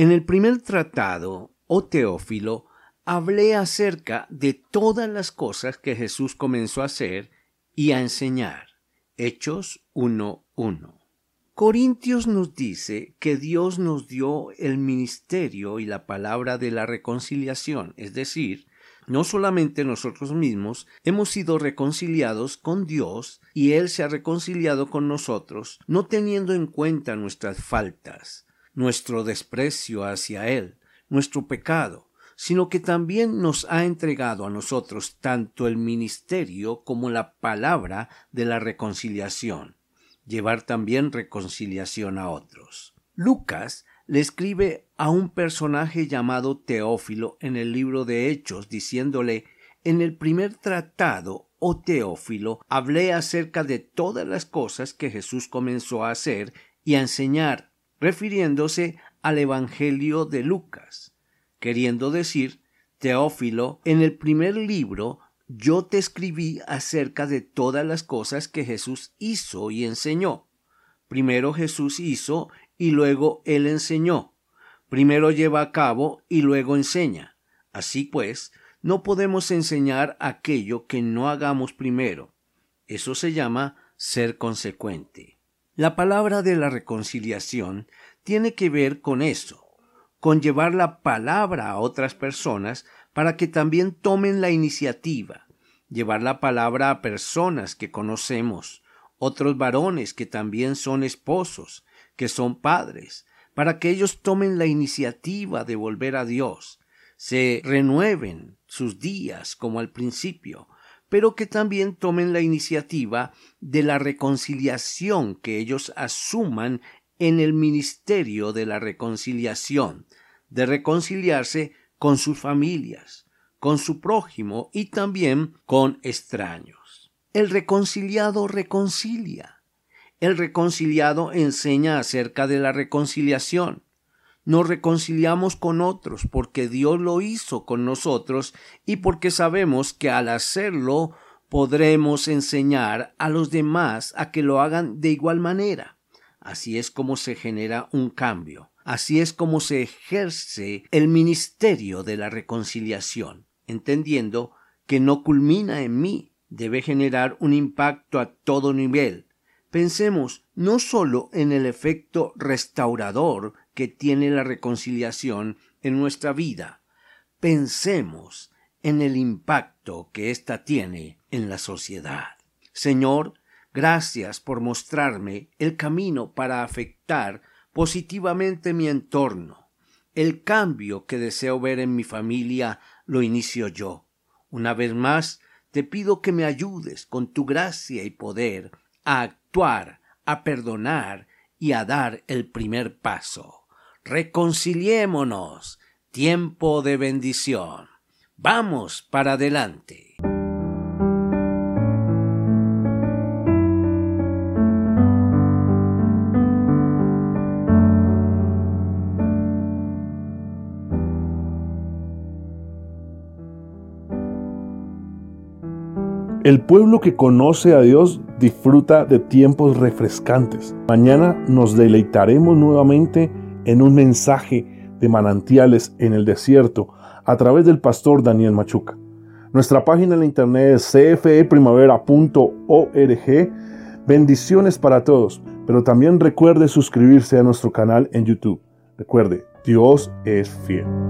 En el primer tratado, oh Teófilo, hablé acerca de todas las cosas que Jesús comenzó a hacer y a enseñar. Hechos 1.1. Corintios nos dice que Dios nos dio el ministerio y la palabra de la reconciliación, es decir, no solamente nosotros mismos hemos sido reconciliados con Dios y Él se ha reconciliado con nosotros, no teniendo en cuenta nuestras faltas, nuestro desprecio hacia Él, nuestro pecado, sino que también nos ha entregado a nosotros tanto el ministerio como la palabra de la reconciliación, llevar también reconciliación a otros. Lucas le escribe a un personaje llamado Teófilo en el libro de Hechos, diciéndole en el primer tratado, oh Teófilo, hablé acerca de todas las cosas que Jesús comenzó a hacer y a enseñar refiriéndose al Evangelio de Lucas, queriendo decir, Teófilo, en el primer libro yo te escribí acerca de todas las cosas que Jesús hizo y enseñó. Primero Jesús hizo y luego él enseñó. Primero lleva a cabo y luego enseña. Así pues, no podemos enseñar aquello que no hagamos primero. Eso se llama ser consecuente. La palabra de la reconciliación tiene que ver con eso, con llevar la palabra a otras personas para que también tomen la iniciativa, llevar la palabra a personas que conocemos, otros varones que también son esposos, que son padres, para que ellos tomen la iniciativa de volver a Dios, se renueven sus días como al principio, pero que también tomen la iniciativa de la reconciliación que ellos asuman en el ministerio de la reconciliación, de reconciliarse con sus familias, con su prójimo y también con extraños. El reconciliado reconcilia. El reconciliado enseña acerca de la reconciliación nos reconciliamos con otros porque Dios lo hizo con nosotros y porque sabemos que al hacerlo podremos enseñar a los demás a que lo hagan de igual manera. Así es como se genera un cambio. Así es como se ejerce el ministerio de la reconciliación, entendiendo que no culmina en mí, debe generar un impacto a todo nivel. Pensemos no solo en el efecto restaurador que tiene la reconciliación en nuestra vida. Pensemos en el impacto que ésta tiene en la sociedad. Señor, gracias por mostrarme el camino para afectar positivamente mi entorno. El cambio que deseo ver en mi familia lo inicio yo. Una vez más, te pido que me ayudes con tu gracia y poder a actuar, a perdonar y a dar el primer paso reconciliémonos, tiempo de bendición. Vamos para adelante. El pueblo que conoce a Dios disfruta de tiempos refrescantes. Mañana nos deleitaremos nuevamente en un mensaje de manantiales en el desierto a través del pastor Daniel Machuca. Nuestra página en internet es cfeprimavera.org. Bendiciones para todos, pero también recuerde suscribirse a nuestro canal en YouTube. Recuerde, Dios es fiel.